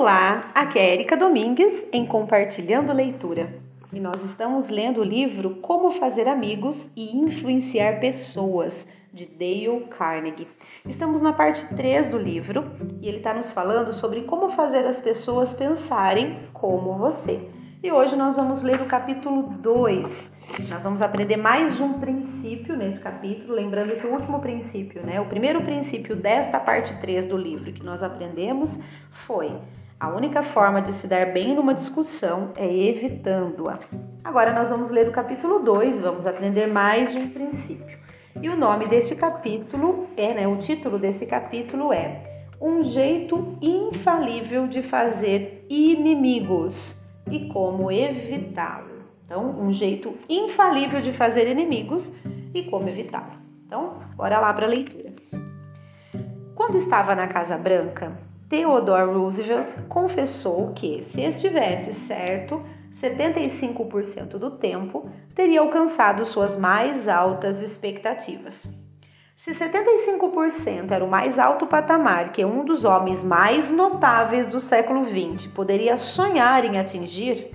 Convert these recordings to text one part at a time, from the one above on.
Olá, aqui é Erika Domingues em Compartilhando Leitura. E nós estamos lendo o livro Como Fazer Amigos e Influenciar Pessoas, de Dale Carnegie. Estamos na parte 3 do livro e ele está nos falando sobre como fazer as pessoas pensarem como você. E hoje nós vamos ler o capítulo 2. Nós vamos aprender mais um princípio nesse capítulo, lembrando que o último princípio, né, o primeiro princípio desta parte 3 do livro que nós aprendemos foi a única forma de se dar bem numa discussão é evitando-a. Agora nós vamos ler o capítulo 2, vamos aprender mais um princípio. E o nome deste capítulo é, né, o título desse capítulo é Um jeito infalível de fazer inimigos e como evitá-lo. Então, um jeito infalível de fazer inimigos e como evitá-lo. Então, bora lá para a leitura. Quando estava na Casa Branca, Theodore Roosevelt confessou que, se estivesse certo, 75% do tempo teria alcançado suas mais altas expectativas. Se 75% era o mais alto patamar que um dos homens mais notáveis do século XX poderia sonhar em atingir,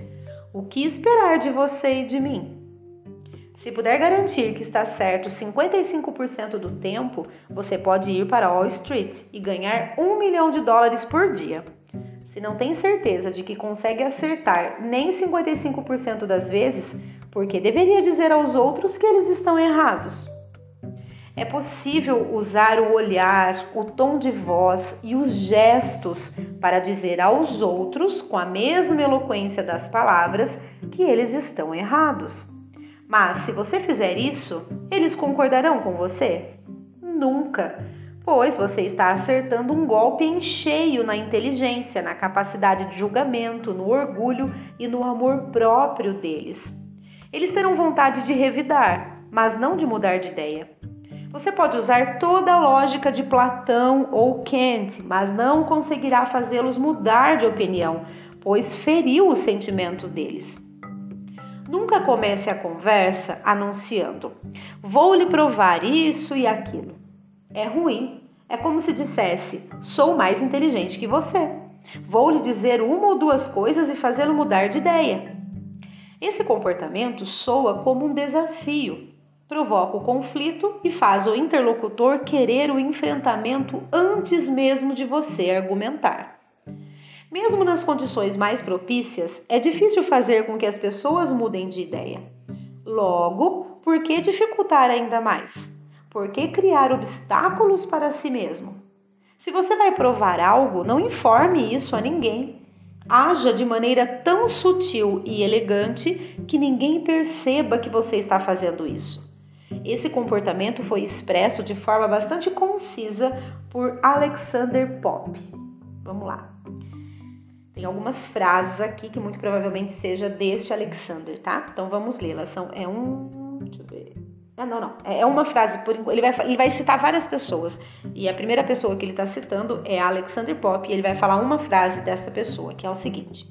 o que esperar de você e de mim? Se puder garantir que está certo 55% do tempo, você pode ir para Wall Street e ganhar um milhão de dólares por dia. Se não tem certeza de que consegue acertar nem 55% das vezes, porque deveria dizer aos outros que eles estão errados? É possível usar o olhar, o tom de voz e os gestos para dizer aos outros, com a mesma eloquência das palavras, que eles estão errados. Mas se você fizer isso, eles concordarão com você? Nunca, pois você está acertando um golpe em cheio na inteligência, na capacidade de julgamento, no orgulho e no amor próprio deles. Eles terão vontade de revidar, mas não de mudar de ideia. Você pode usar toda a lógica de Platão ou Kant, mas não conseguirá fazê-los mudar de opinião, pois feriu os sentimentos deles. Nunca comece a conversa anunciando: vou lhe provar isso e aquilo. É ruim. É como se dissesse: sou mais inteligente que você. Vou lhe dizer uma ou duas coisas e fazê-lo mudar de ideia. Esse comportamento soa como um desafio, provoca o conflito e faz o interlocutor querer o enfrentamento antes mesmo de você argumentar. Mesmo nas condições mais propícias, é difícil fazer com que as pessoas mudem de ideia. Logo, por que dificultar ainda mais? Por que criar obstáculos para si mesmo? Se você vai provar algo, não informe isso a ninguém. Haja de maneira tão sutil e elegante que ninguém perceba que você está fazendo isso. Esse comportamento foi expresso de forma bastante concisa por Alexander Pope. Vamos lá. Tem algumas frases aqui que muito provavelmente seja deste Alexander, tá? Então vamos lê-las. São é um, deixa eu ver. Ah, não, não. É uma frase por ele vai ele vai citar várias pessoas e a primeira pessoa que ele está citando é Alexander Pope e ele vai falar uma frase dessa pessoa que é o seguinte: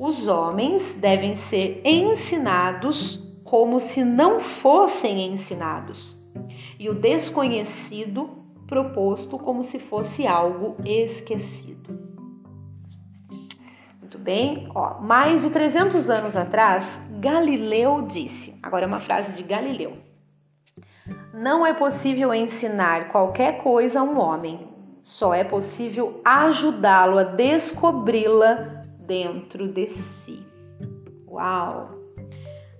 Os homens devem ser ensinados como se não fossem ensinados e o desconhecido proposto como se fosse algo esquecido. Bem, ó, mais de 300 anos atrás, Galileu disse, agora é uma frase de Galileu: Não é possível ensinar qualquer coisa a um homem, só é possível ajudá-lo a descobri-la dentro de si. Uau!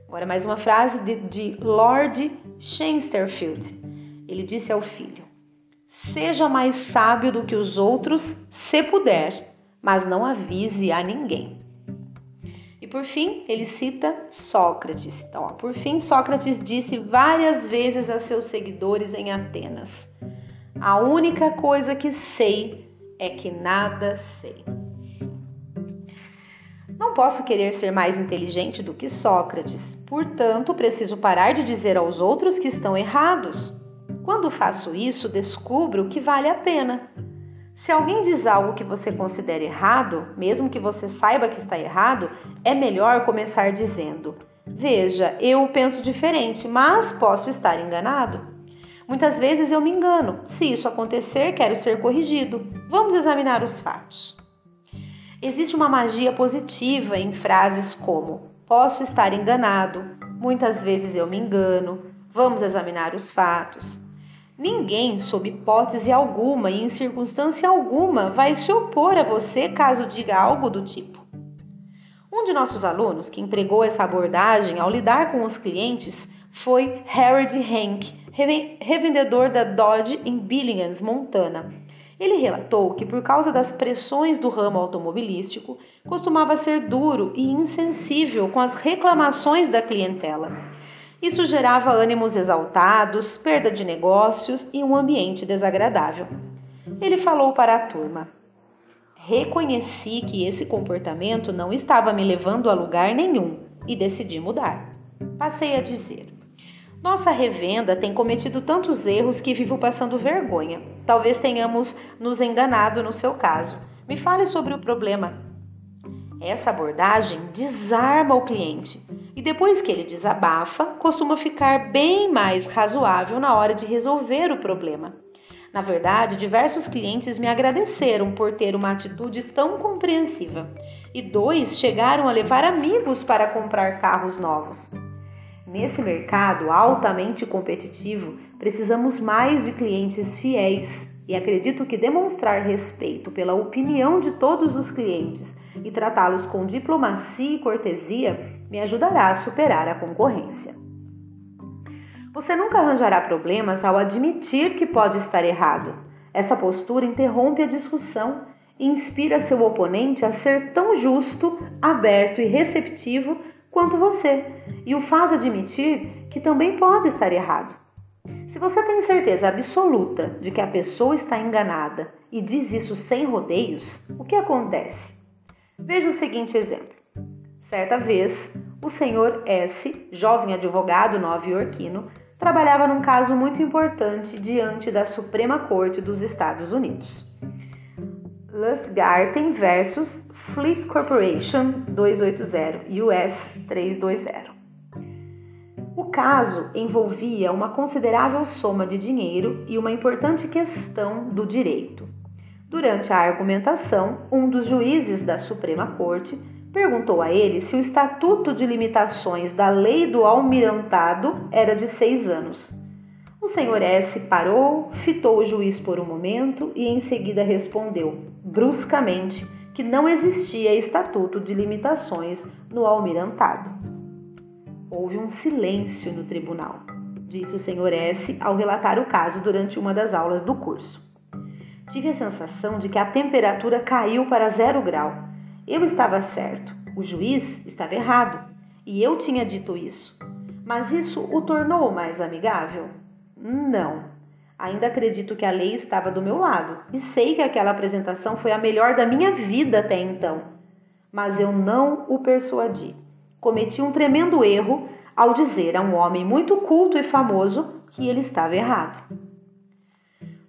Agora mais uma frase de, de Lord Chesterfield. Ele disse ao filho: Seja mais sábio do que os outros, se puder mas não avise a ninguém. E por fim, ele cita Sócrates. Então, ó, por fim, Sócrates disse várias vezes a seus seguidores em Atenas: A única coisa que sei é que nada sei. Não posso querer ser mais inteligente do que Sócrates, portanto, preciso parar de dizer aos outros que estão errados. Quando faço isso, descubro que vale a pena se alguém diz algo que você considera errado, mesmo que você saiba que está errado, é melhor começar dizendo: Veja, eu penso diferente, mas posso estar enganado. Muitas vezes eu me engano. Se isso acontecer, quero ser corrigido. Vamos examinar os fatos. Existe uma magia positiva em frases como: posso estar enganado, muitas vezes eu me engano, vamos examinar os fatos. Ninguém, sob hipótese alguma e em circunstância alguma, vai se opor a você caso diga algo do tipo. Um de nossos alunos que empregou essa abordagem ao lidar com os clientes foi Harold Hank, revendedor da Dodge em Billings, Montana. Ele relatou que, por causa das pressões do ramo automobilístico, costumava ser duro e insensível com as reclamações da clientela. Isso gerava ânimos exaltados, perda de negócios e um ambiente desagradável. Ele falou para a turma: Reconheci que esse comportamento não estava me levando a lugar nenhum e decidi mudar. Passei a dizer: nossa revenda tem cometido tantos erros que vivo passando vergonha. Talvez tenhamos nos enganado no seu caso. Me fale sobre o problema. Essa abordagem desarma o cliente e depois que ele desabafa, costuma ficar bem mais razoável na hora de resolver o problema. Na verdade, diversos clientes me agradeceram por ter uma atitude tão compreensiva e dois chegaram a levar amigos para comprar carros novos. Nesse mercado altamente competitivo, precisamos mais de clientes fiéis e acredito que demonstrar respeito pela opinião de todos os clientes e tratá-los com diplomacia e cortesia me ajudará a superar a concorrência. Você nunca arranjará problemas ao admitir que pode estar errado. Essa postura interrompe a discussão e inspira seu oponente a ser tão justo, aberto e receptivo quanto você e o faz admitir que também pode estar errado. Se você tem certeza absoluta de que a pessoa está enganada e diz isso sem rodeios, o que acontece? Veja o seguinte exemplo. Certa vez, o senhor S., jovem advogado nova-iorquino, trabalhava num caso muito importante diante da Suprema Corte dos Estados Unidos. Lusgarten versus Fleet Corporation 280 US 320. O caso envolvia uma considerável soma de dinheiro e uma importante questão do direito. Durante a argumentação, um dos juízes da Suprema Corte perguntou a ele se o estatuto de limitações da lei do almirantado era de seis anos. O senhor S. parou, fitou o juiz por um momento e em seguida respondeu, bruscamente, que não existia estatuto de limitações no almirantado. Houve um silêncio no tribunal, disse o senhor S. ao relatar o caso durante uma das aulas do curso. Tive a sensação de que a temperatura caiu para zero grau. Eu estava certo, o juiz estava errado, e eu tinha dito isso. Mas isso o tornou mais amigável? Não. Ainda acredito que a lei estava do meu lado e sei que aquela apresentação foi a melhor da minha vida até então. Mas eu não o persuadi. Cometi um tremendo erro ao dizer a um homem muito culto e famoso que ele estava errado.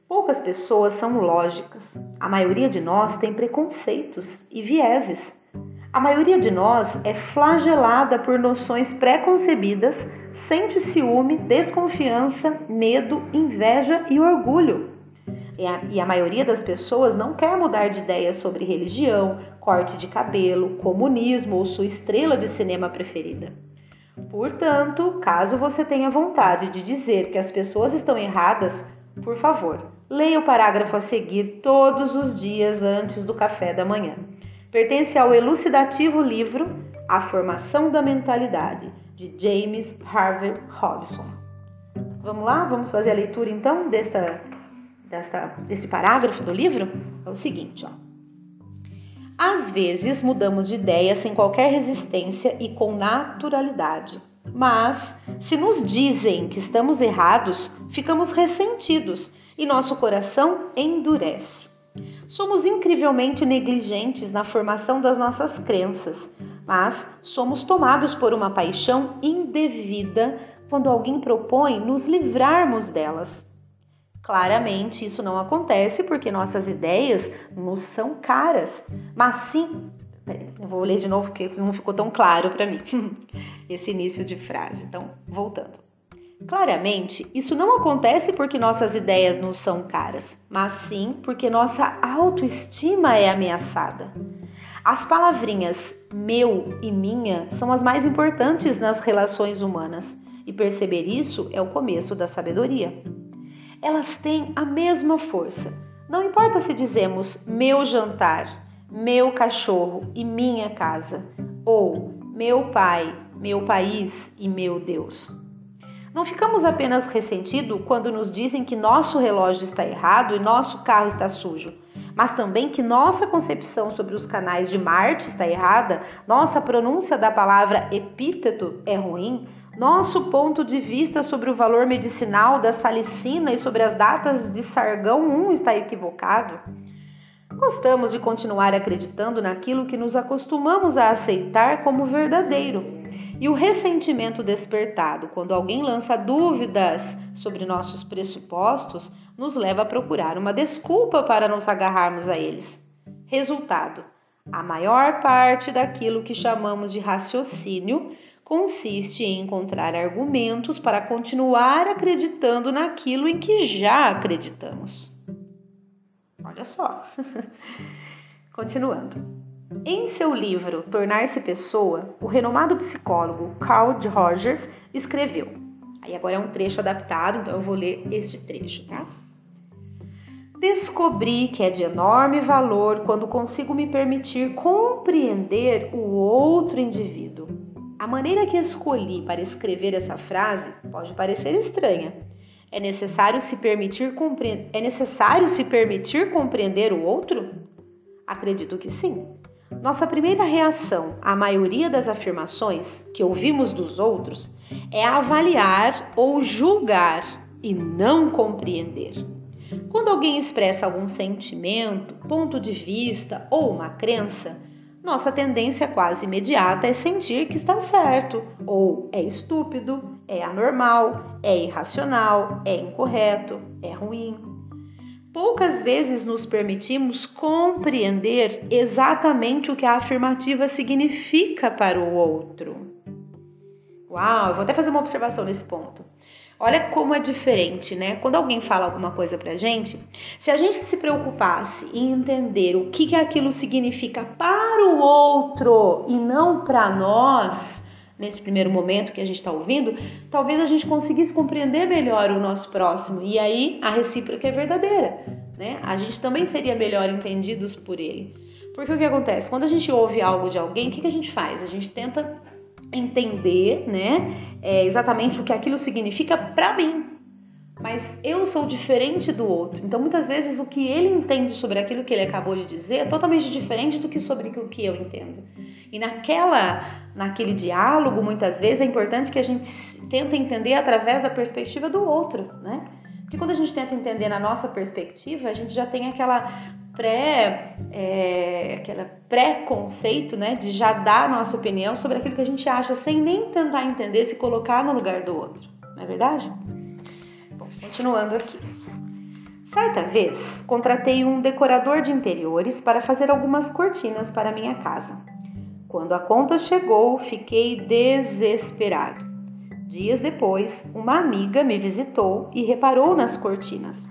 Poucas pessoas são lógicas. A maioria de nós tem preconceitos e vieses. A maioria de nós é flagelada por noções pré-concebidas, sente ciúme, desconfiança, medo, inveja e orgulho. E a, e a, maioria das pessoas não quer mudar de ideia sobre religião, corte de cabelo, comunismo ou sua estrela de cinema preferida. Portanto, caso você tenha vontade de dizer que as pessoas estão erradas, por favor, leia o parágrafo a seguir todos os dias antes do café da manhã. Pertence ao elucidativo livro A Formação da Mentalidade, de James Harvey Robson. Vamos lá? Vamos fazer a leitura então dessa, dessa, desse parágrafo do livro? É o seguinte, ó. Às vezes mudamos de ideia sem qualquer resistência e com naturalidade. Mas, se nos dizem que estamos errados, ficamos ressentidos e nosso coração endurece. Somos incrivelmente negligentes na formação das nossas crenças, mas somos tomados por uma paixão indevida quando alguém propõe nos livrarmos delas. Claramente, isso não acontece porque nossas ideias nos são caras, mas sim. Eu vou ler de novo porque não ficou tão claro para mim esse início de frase. Então, voltando. Claramente, isso não acontece porque nossas ideias nos são caras, mas sim porque nossa autoestima é ameaçada. As palavrinhas meu e minha são as mais importantes nas relações humanas, e perceber isso é o começo da sabedoria. Elas têm a mesma força. Não importa se dizemos meu jantar, meu cachorro e minha casa, ou meu pai, meu país e meu Deus. Não ficamos apenas ressentidos quando nos dizem que nosso relógio está errado e nosso carro está sujo, mas também que nossa concepção sobre os canais de Marte está errada, nossa pronúncia da palavra epíteto é ruim, nosso ponto de vista sobre o valor medicinal da salicina e sobre as datas de Sargão 1 está equivocado. Gostamos de continuar acreditando naquilo que nos acostumamos a aceitar como verdadeiro e o ressentimento despertado quando alguém lança dúvidas sobre nossos pressupostos nos leva a procurar uma desculpa para nos agarrarmos a eles. Resultado: a maior parte daquilo que chamamos de raciocínio consiste em encontrar argumentos para continuar acreditando naquilo em que já acreditamos. Olha só. Continuando. Em seu livro Tornar-se Pessoa, o renomado psicólogo Carl Rogers escreveu. Aí agora é um trecho adaptado, então eu vou ler este trecho, tá? Descobri que é de enorme valor quando consigo me permitir compreender o outro indivíduo. A maneira que escolhi para escrever essa frase pode parecer estranha. É necessário se permitir, compre... é necessário se permitir compreender o outro? Acredito que sim. Nossa primeira reação à maioria das afirmações que ouvimos dos outros é avaliar ou julgar e não compreender. Quando alguém expressa algum sentimento, ponto de vista ou uma crença, nossa tendência quase imediata é sentir que está certo, ou é estúpido, é anormal, é irracional, é incorreto, é ruim. Poucas vezes nos permitimos compreender exatamente o que a afirmativa significa para o outro. Uau, vou até fazer uma observação nesse ponto. Olha como é diferente, né? Quando alguém fala alguma coisa pra gente, se a gente se preocupasse em entender o que, que aquilo significa para o outro e não para nós, nesse primeiro momento que a gente está ouvindo, talvez a gente conseguisse compreender melhor o nosso próximo e aí a recíproca é verdadeira, né? A gente também seria melhor entendidos por ele. Porque o que acontece? Quando a gente ouve algo de alguém, o que, que a gente faz? A gente tenta entender, né, é, exatamente o que aquilo significa para mim. Mas eu sou diferente do outro. Então, muitas vezes, o que ele entende sobre aquilo que ele acabou de dizer é totalmente diferente do que sobre o que eu entendo. E naquela, naquele diálogo, muitas vezes é importante que a gente tente entender através da perspectiva do outro, né? Porque quando a gente tenta entender na nossa perspectiva, a gente já tem aquela pré, é, aquela pré-conceito, né, de já dar a nossa opinião sobre aquilo que a gente acha, sem nem tentar entender, se colocar no lugar do outro, não é verdade? Continuando aqui. Certa vez, contratei um decorador de interiores para fazer algumas cortinas para minha casa. Quando a conta chegou, fiquei desesperado. Dias depois, uma amiga me visitou e reparou nas cortinas.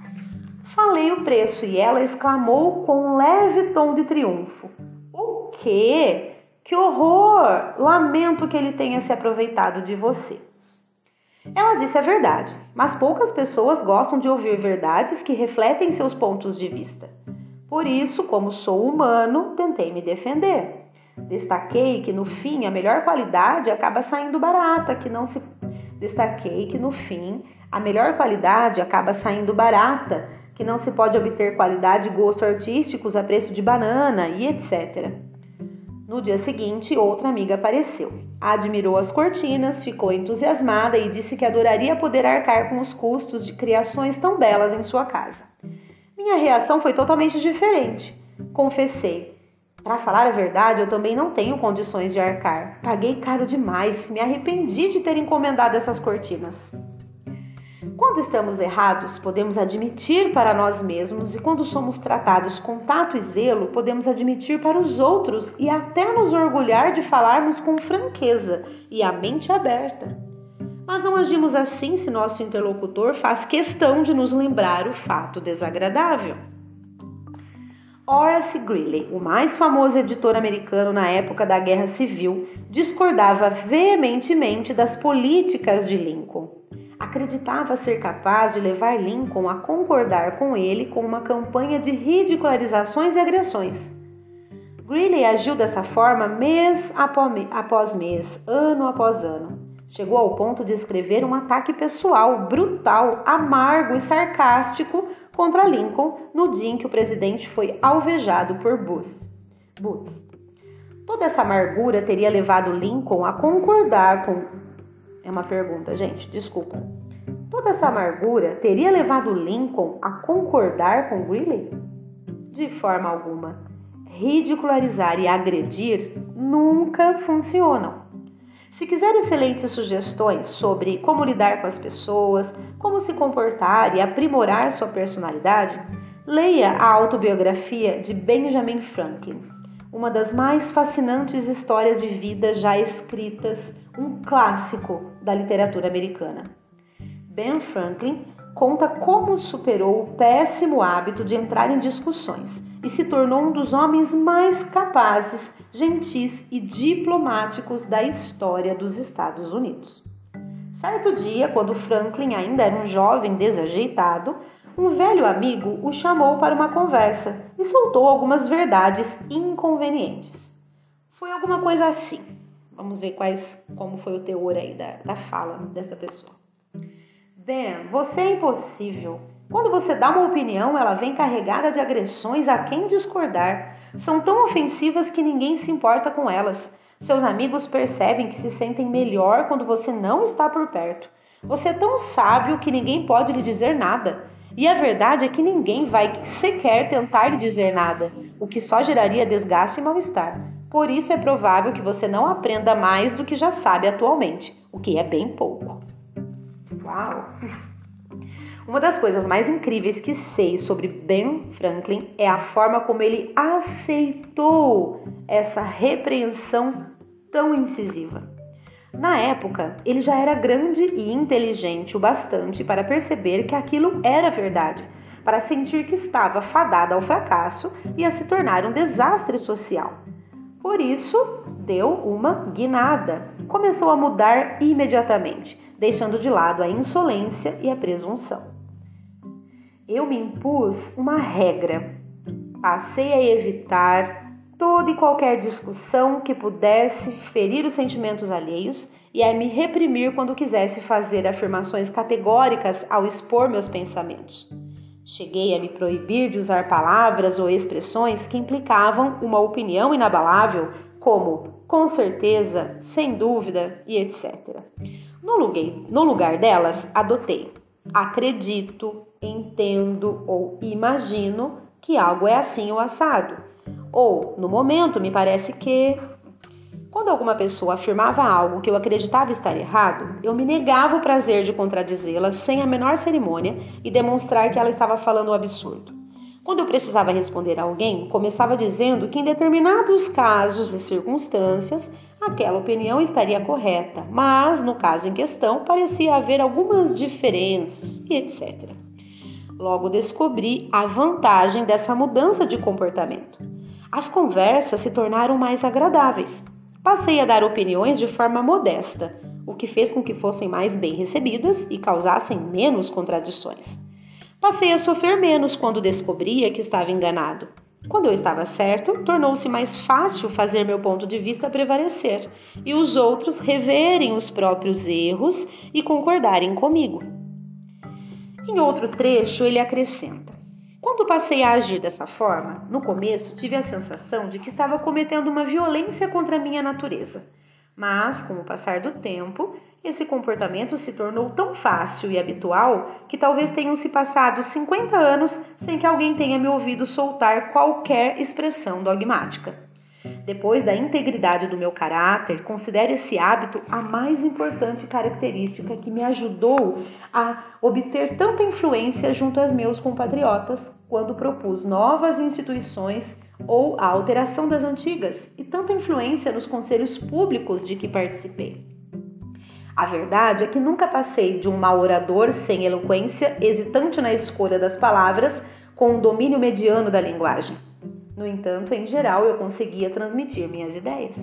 Falei o preço e ela exclamou com um leve tom de triunfo: O quê? Que horror! Lamento que ele tenha se aproveitado de você. Ela disse a verdade, mas poucas pessoas gostam de ouvir verdades que refletem seus pontos de vista. Por isso, como sou humano, tentei me defender. Destaquei que no fim a melhor qualidade acaba saindo barata, que não se destaquei que no fim a melhor qualidade acaba saindo barata, que não se pode obter qualidade e gosto artísticos a preço de banana e etc. No dia seguinte, outra amiga apareceu. Admirou as cortinas, ficou entusiasmada e disse que adoraria poder arcar com os custos de criações tão belas em sua casa. Minha reação foi totalmente diferente. Confessei: para falar a verdade, eu também não tenho condições de arcar. Paguei caro demais, me arrependi de ter encomendado essas cortinas. Quando estamos errados, podemos admitir para nós mesmos, e quando somos tratados com tato e zelo, podemos admitir para os outros e até nos orgulhar de falarmos com franqueza e a mente aberta. Mas não agimos assim se nosso interlocutor faz questão de nos lembrar o fato desagradável. Horace Greeley, o mais famoso editor americano na época da Guerra Civil, discordava veementemente das políticas de Lincoln. Acreditava ser capaz de levar Lincoln a concordar com ele com uma campanha de ridicularizações e agressões. Greeley agiu dessa forma mês após mês, ano após ano. Chegou ao ponto de escrever um ataque pessoal, brutal, amargo e sarcástico contra Lincoln no dia em que o presidente foi alvejado por Booth. Booth. Toda essa amargura teria levado Lincoln a concordar com. É uma pergunta, gente, desculpa. Toda essa amargura teria levado Lincoln a concordar com Greeley? De forma alguma ridicularizar e agredir nunca funcionam. Se quiser excelentes sugestões sobre como lidar com as pessoas, como se comportar e aprimorar sua personalidade, leia a autobiografia de Benjamin Franklin, uma das mais fascinantes histórias de vida já escritas, um clássico da literatura americana. Ben Franklin conta como superou o péssimo hábito de entrar em discussões e se tornou um dos homens mais capazes, gentis e diplomáticos da história dos Estados Unidos. Certo dia, quando Franklin ainda era um jovem desajeitado, um velho amigo o chamou para uma conversa e soltou algumas verdades inconvenientes. Foi alguma coisa assim. Vamos ver quais, como foi o teor aí da, da fala dessa pessoa. Ben, você é impossível. Quando você dá uma opinião, ela vem carregada de agressões a quem discordar. São tão ofensivas que ninguém se importa com elas. Seus amigos percebem que se sentem melhor quando você não está por perto. Você é tão sábio que ninguém pode lhe dizer nada. E a verdade é que ninguém vai sequer tentar lhe dizer nada, o que só geraria desgaste e mal-estar. Por isso é provável que você não aprenda mais do que já sabe atualmente, o que é bem pouco. Uau! Uma das coisas mais incríveis que sei sobre Ben Franklin é a forma como ele aceitou essa repreensão tão incisiva. Na época, ele já era grande e inteligente o bastante para perceber que aquilo era verdade, para sentir que estava fadada ao fracasso e a se tornar um desastre social. Por isso, deu uma guinada. Começou a mudar imediatamente, deixando de lado a insolência e a presunção eu me impus uma regra. Passei a evitar toda e qualquer discussão que pudesse ferir os sentimentos alheios e a me reprimir quando quisesse fazer afirmações categóricas ao expor meus pensamentos. Cheguei a me proibir de usar palavras ou expressões que implicavam uma opinião inabalável, como com certeza, sem dúvida e etc. No lugar, no lugar delas, adotei acredito, entendo ou imagino que algo é assim ou assado. Ou, no momento, me parece que. Quando alguma pessoa afirmava algo que eu acreditava estar errado, eu me negava o prazer de contradizê-la sem a menor cerimônia e demonstrar que ela estava falando um absurdo. Quando eu precisava responder a alguém, começava dizendo que em determinados casos e circunstâncias aquela opinião estaria correta, mas no caso em questão parecia haver algumas diferenças e etc. Logo descobri a vantagem dessa mudança de comportamento. As conversas se tornaram mais agradáveis. Passei a dar opiniões de forma modesta, o que fez com que fossem mais bem recebidas e causassem menos contradições. Passei a sofrer menos quando descobria que estava enganado. Quando eu estava certo, tornou-se mais fácil fazer meu ponto de vista prevalecer e os outros reverem os próprios erros e concordarem comigo. Em outro trecho, ele acrescenta: Quando passei a agir dessa forma, no começo tive a sensação de que estava cometendo uma violência contra a minha natureza. Mas, com o passar do tempo, esse comportamento se tornou tão fácil e habitual que talvez tenham se passado 50 anos sem que alguém tenha me ouvido soltar qualquer expressão dogmática. Depois da integridade do meu caráter, considero esse hábito a mais importante característica que me ajudou a obter tanta influência junto aos meus compatriotas quando propus novas instituições ou a alteração das antigas e tanta influência nos conselhos públicos de que participei. A verdade é que nunca passei de um mau orador sem eloquência, hesitante na escolha das palavras, com um domínio mediano da linguagem. No entanto, em geral, eu conseguia transmitir minhas ideias.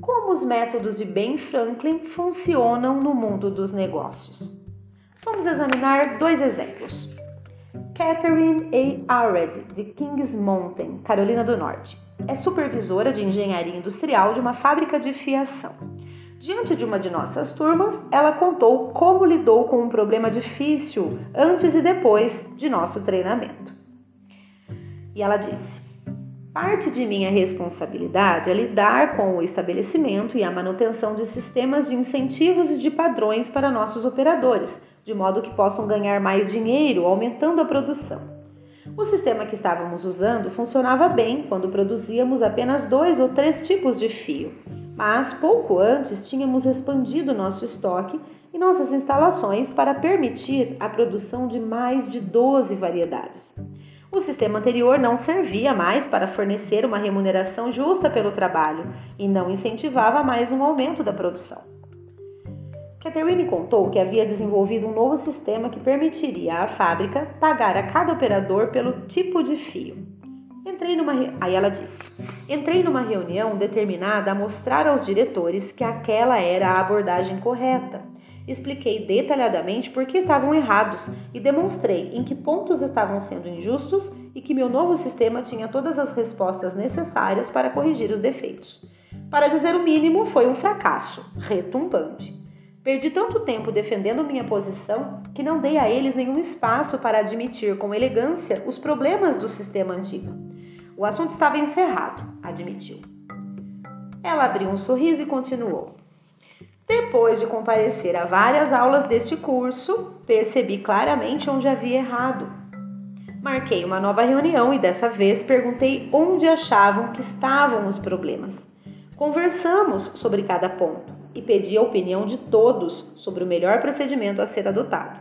Como os métodos de Ben Franklin funcionam no mundo dos negócios? Vamos examinar dois exemplos. Catherine A. Arred, de Kings Mountain, Carolina do Norte, é supervisora de engenharia industrial de uma fábrica de fiação. Diante de uma de nossas turmas, ela contou como lidou com um problema difícil antes e depois de nosso treinamento. E ela disse: Parte de minha responsabilidade é lidar com o estabelecimento e a manutenção de sistemas de incentivos e de padrões para nossos operadores, de modo que possam ganhar mais dinheiro, aumentando a produção. O sistema que estávamos usando funcionava bem quando produzíamos apenas dois ou três tipos de fio, mas pouco antes tínhamos expandido nosso estoque e nossas instalações para permitir a produção de mais de 12 variedades. O sistema anterior não servia mais para fornecer uma remuneração justa pelo trabalho e não incentivava mais um aumento da produção. Catherine contou que havia desenvolvido um novo sistema que permitiria à fábrica pagar a cada operador pelo tipo de fio. Entrei numa aí ela disse: "Entrei numa reunião determinada a mostrar aos diretores que aquela era a abordagem correta Expliquei detalhadamente por que estavam errados e demonstrei em que pontos estavam sendo injustos e que meu novo sistema tinha todas as respostas necessárias para corrigir os defeitos. Para dizer o mínimo, foi um fracasso retumbante. Perdi tanto tempo defendendo minha posição que não dei a eles nenhum espaço para admitir com elegância os problemas do sistema antigo. O assunto estava encerrado, admitiu. Ela abriu um sorriso e continuou. Depois de comparecer a várias aulas deste curso, percebi claramente onde havia errado. Marquei uma nova reunião e dessa vez perguntei onde achavam que estavam os problemas. Conversamos sobre cada ponto e pedi a opinião de todos sobre o melhor procedimento a ser adotado.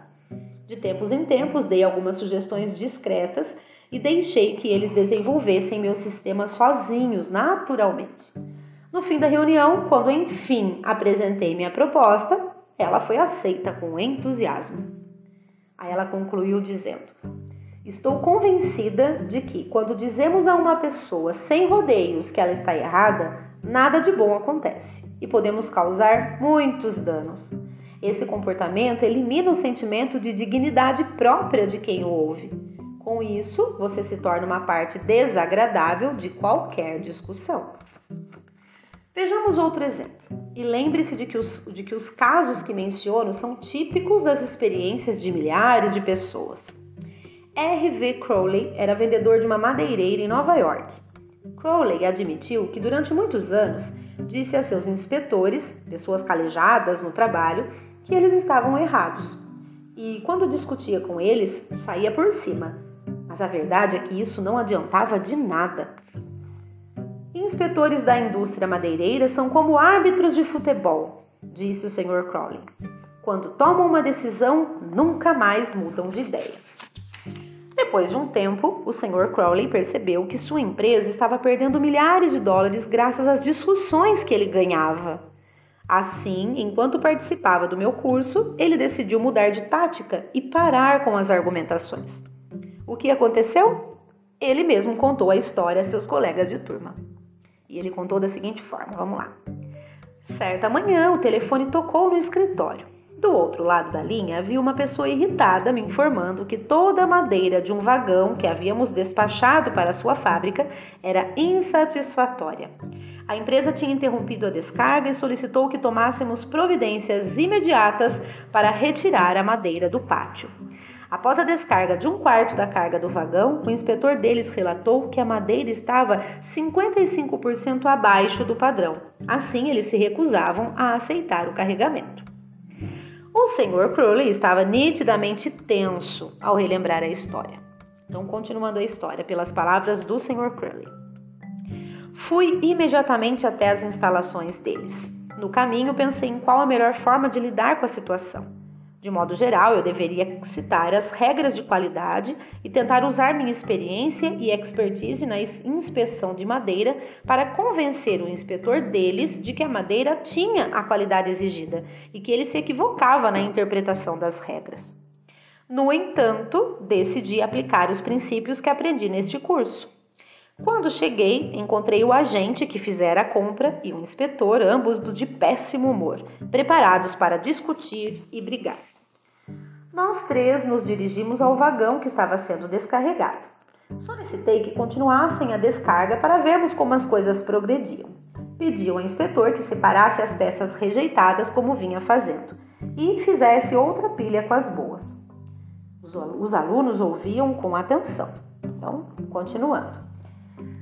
De tempos em tempos, dei algumas sugestões discretas e deixei que eles desenvolvessem meu sistema sozinhos, naturalmente. No fim da reunião, quando enfim apresentei minha proposta, ela foi aceita com entusiasmo. Aí ela concluiu dizendo: Estou convencida de que quando dizemos a uma pessoa sem rodeios que ela está errada, nada de bom acontece e podemos causar muitos danos. Esse comportamento elimina o sentimento de dignidade própria de quem o ouve. Com isso, você se torna uma parte desagradável de qualquer discussão. Vejamos outro exemplo. E lembre-se de, que os, de que os casos que menciono são típicos das experiências de milhares de pessoas. R.V. Crowley era vendedor de uma madeireira em Nova York. Crowley admitiu que durante muitos anos disse a seus inspetores, pessoas calejadas no trabalho, que eles estavam errados. E quando discutia com eles, saía por cima. Mas a verdade é que isso não adiantava de nada. Inspetores da indústria madeireira são como árbitros de futebol, disse o Sr. Crowley. Quando tomam uma decisão, nunca mais mudam de ideia. Depois de um tempo, o Sr. Crowley percebeu que sua empresa estava perdendo milhares de dólares graças às discussões que ele ganhava. Assim, enquanto participava do meu curso, ele decidiu mudar de tática e parar com as argumentações. O que aconteceu? Ele mesmo contou a história a seus colegas de turma. E ele contou da seguinte forma: vamos lá. Certa manhã, o telefone tocou no escritório. Do outro lado da linha havia uma pessoa irritada me informando que toda a madeira de um vagão que havíamos despachado para sua fábrica era insatisfatória. A empresa tinha interrompido a descarga e solicitou que tomássemos providências imediatas para retirar a madeira do pátio. Após a descarga de um quarto da carga do vagão, o inspetor deles relatou que a madeira estava 55% abaixo do padrão. Assim, eles se recusavam a aceitar o carregamento. O Sr. Crowley estava nitidamente tenso ao relembrar a história. Então, continuando a história, pelas palavras do Sr. Crowley. Fui imediatamente até as instalações deles. No caminho, pensei em qual a melhor forma de lidar com a situação. De modo geral, eu deveria citar as regras de qualidade e tentar usar minha experiência e expertise na inspeção de madeira para convencer o inspetor deles de que a madeira tinha a qualidade exigida e que ele se equivocava na interpretação das regras. No entanto, decidi aplicar os princípios que aprendi neste curso. Quando cheguei, encontrei o agente que fizera a compra e o inspetor, ambos de péssimo humor, preparados para discutir e brigar. Nós três nos dirigimos ao vagão que estava sendo descarregado. Solicitei que continuassem a descarga para vermos como as coisas progrediam. Pedi ao inspetor que separasse as peças rejeitadas como vinha fazendo e fizesse outra pilha com as boas. Os alunos ouviam com atenção. Então, continuando.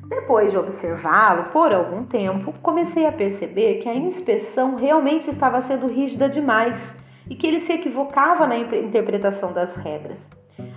Depois de observá-lo por algum tempo, comecei a perceber que a inspeção realmente estava sendo rígida demais e que ele se equivocava na interpretação das regras.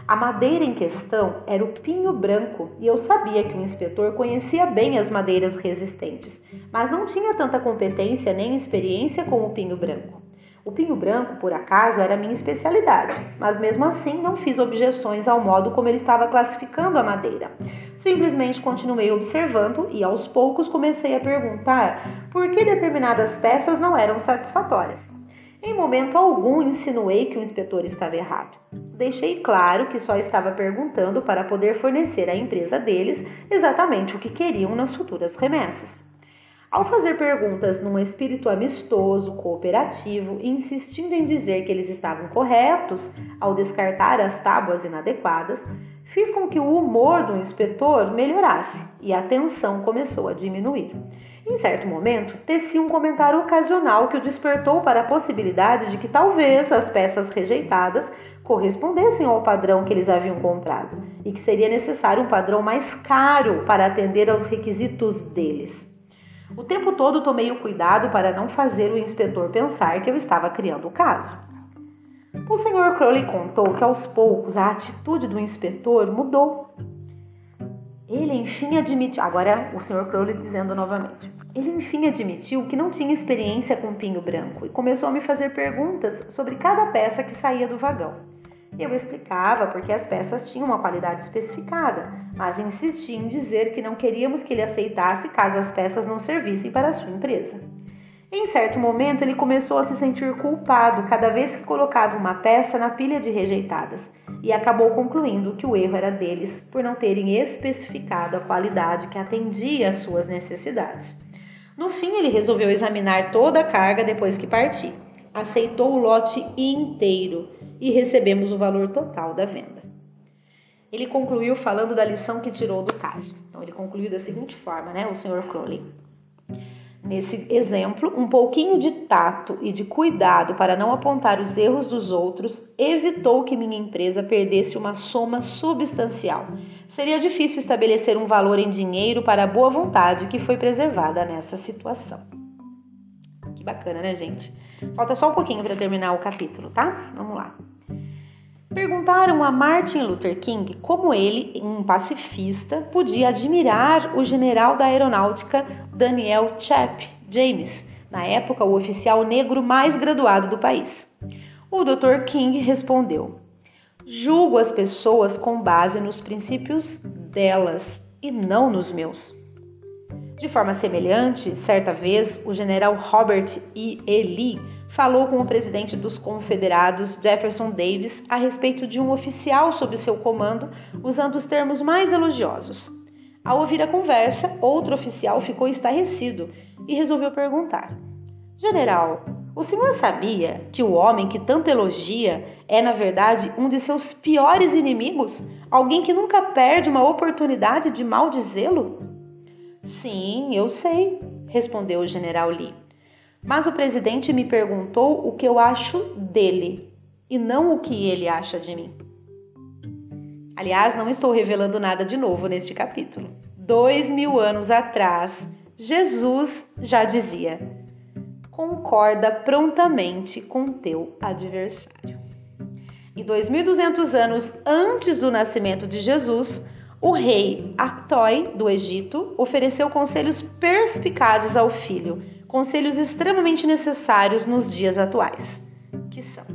A madeira em questão era o pinho branco e eu sabia que o inspetor conhecia bem as madeiras resistentes, mas não tinha tanta competência nem experiência com o pinho branco. O pinho branco, por acaso, era minha especialidade, mas mesmo assim não fiz objeções ao modo como ele estava classificando a madeira. Simplesmente continuei observando e aos poucos comecei a perguntar por que determinadas peças não eram satisfatórias. Em momento algum insinuei que o inspetor estava errado. Deixei claro que só estava perguntando para poder fornecer à empresa deles exatamente o que queriam nas futuras remessas. Ao fazer perguntas num espírito amistoso, cooperativo, insistindo em dizer que eles estavam corretos ao descartar as tábuas inadequadas, fiz com que o humor do inspetor melhorasse e a tensão começou a diminuir. Em certo momento, teci um comentário ocasional que o despertou para a possibilidade de que talvez as peças rejeitadas correspondessem ao padrão que eles haviam comprado e que seria necessário um padrão mais caro para atender aos requisitos deles. O tempo todo tomei o cuidado para não fazer o inspetor pensar que eu estava criando o caso. O Sr. Crowley contou que aos poucos a atitude do inspetor mudou. Ele enfim admitiu. Agora o Sr. Crowley dizendo novamente. Ele enfim admitiu que não tinha experiência com pinho branco e começou a me fazer perguntas sobre cada peça que saía do vagão. Eu explicava porque as peças tinham uma qualidade especificada, mas insistia em dizer que não queríamos que ele aceitasse caso as peças não servissem para a sua empresa. Em certo momento, ele começou a se sentir culpado cada vez que colocava uma peça na pilha de rejeitadas e acabou concluindo que o erro era deles por não terem especificado a qualidade que atendia às suas necessidades. No fim, ele resolveu examinar toda a carga depois que parti. Aceitou o lote inteiro e recebemos o valor total da venda. Ele concluiu falando da lição que tirou do caso. Então, ele concluiu da seguinte forma, né, o Sr. Crowley. Nesse exemplo, um pouquinho de tato e de cuidado para não apontar os erros dos outros evitou que minha empresa perdesse uma soma substancial seria difícil estabelecer um valor em dinheiro para a boa vontade que foi preservada nessa situação. Que bacana, né, gente? Falta só um pouquinho para terminar o capítulo, tá? Vamos lá. Perguntaram a Martin Luther King como ele, um pacifista, podia admirar o general da aeronáutica Daniel Chap James, na época o oficial negro mais graduado do país. O Dr. King respondeu: Julgo as pessoas com base nos princípios delas e não nos meus. De forma semelhante, certa vez, o general Robert E. E. Lee falou com o presidente dos confederados Jefferson Davis a respeito de um oficial sob seu comando, usando os termos mais elogiosos. Ao ouvir a conversa, outro oficial ficou estarrecido e resolveu perguntar: General, o senhor sabia que o homem que tanto elogia é, na verdade, um de seus piores inimigos? Alguém que nunca perde uma oportunidade de maldizê-lo? Sim, eu sei, respondeu o general Lee. Mas o presidente me perguntou o que eu acho dele e não o que ele acha de mim. Aliás, não estou revelando nada de novo neste capítulo. Dois mil anos atrás, Jesus já dizia: concorda prontamente com teu adversário. E 2.200 anos antes do nascimento de Jesus, o rei Actói do Egito ofereceu conselhos perspicazes ao filho, conselhos extremamente necessários nos dias atuais, que são: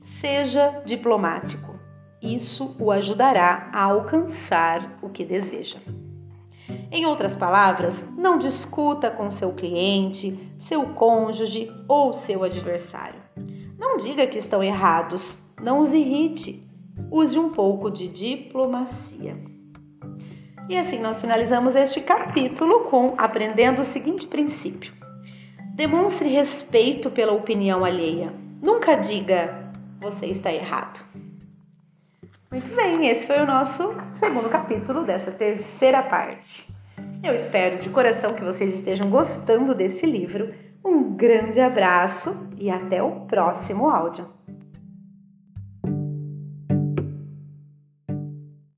seja diplomático. Isso o ajudará a alcançar o que deseja. Em outras palavras, não discuta com seu cliente, seu cônjuge ou seu adversário. Não diga que estão errados, não os irrite. Use um pouco de diplomacia. E assim nós finalizamos este capítulo com aprendendo o seguinte princípio: demonstre respeito pela opinião alheia. Nunca diga você está errado. Muito bem, esse foi o nosso segundo capítulo dessa terceira parte. Eu espero de coração que vocês estejam gostando deste livro. Um grande abraço e até o próximo áudio.